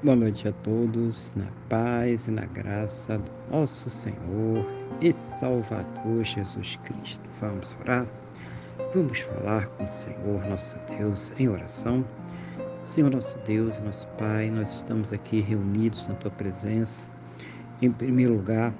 Boa noite a todos, na paz e na graça do nosso Senhor e Salvador Jesus Cristo. Vamos orar? Vamos falar com o Senhor, nosso Deus, em oração. Senhor, nosso Deus nosso Pai, nós estamos aqui reunidos na Tua presença, em primeiro lugar,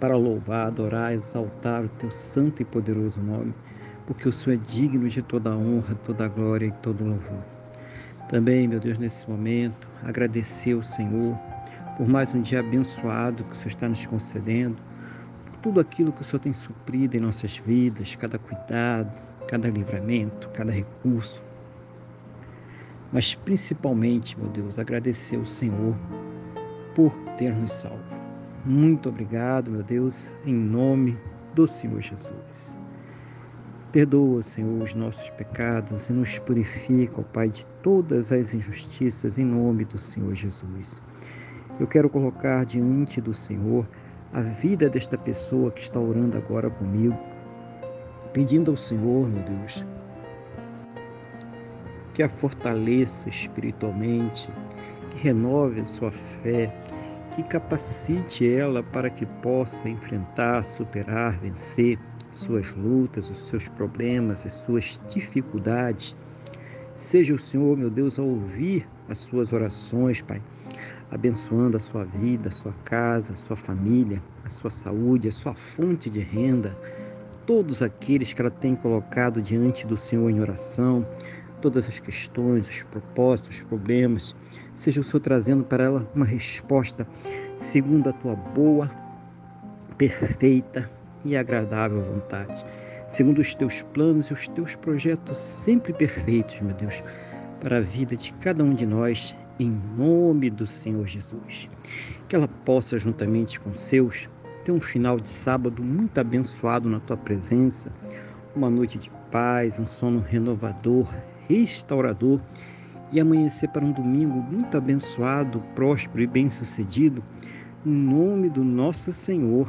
para louvar, adorar, exaltar o Teu santo e poderoso nome, porque o Senhor é digno de toda a honra, toda a glória e todo o louvor. Também, meu Deus, nesse momento, agradecer ao Senhor por mais um dia abençoado que o Senhor está nos concedendo, por tudo aquilo que o Senhor tem suprido em nossas vidas, cada cuidado, cada livramento, cada recurso. Mas principalmente, meu Deus, agradecer ao Senhor por ter nos salvo. Muito obrigado, meu Deus, em nome do Senhor Jesus. Perdoa, Senhor, os nossos pecados e nos purifica, ó Pai, de todas as injustiças em nome do Senhor Jesus. Eu quero colocar diante do Senhor a vida desta pessoa que está orando agora comigo, pedindo ao Senhor, meu Deus, que a fortaleça espiritualmente, que renove a sua fé, que capacite ela para que possa enfrentar, superar, vencer suas lutas, os seus problemas, as suas dificuldades. Seja o Senhor, meu Deus, a ouvir as suas orações, Pai, abençoando a sua vida, a sua casa, a sua família, a sua saúde, a sua fonte de renda, todos aqueles que ela tem colocado diante do Senhor em oração, todas as questões, os propósitos, os problemas, seja o Senhor trazendo para ela uma resposta segundo a tua boa, perfeita e agradável vontade, segundo os teus planos e os teus projetos sempre perfeitos, meu Deus, para a vida de cada um de nós, em nome do Senhor Jesus. Que ela possa, juntamente com seus, ter um final de sábado muito abençoado na tua presença, uma noite de paz, um sono renovador, restaurador e amanhecer para um domingo muito abençoado, próspero e bem-sucedido, em nome do nosso Senhor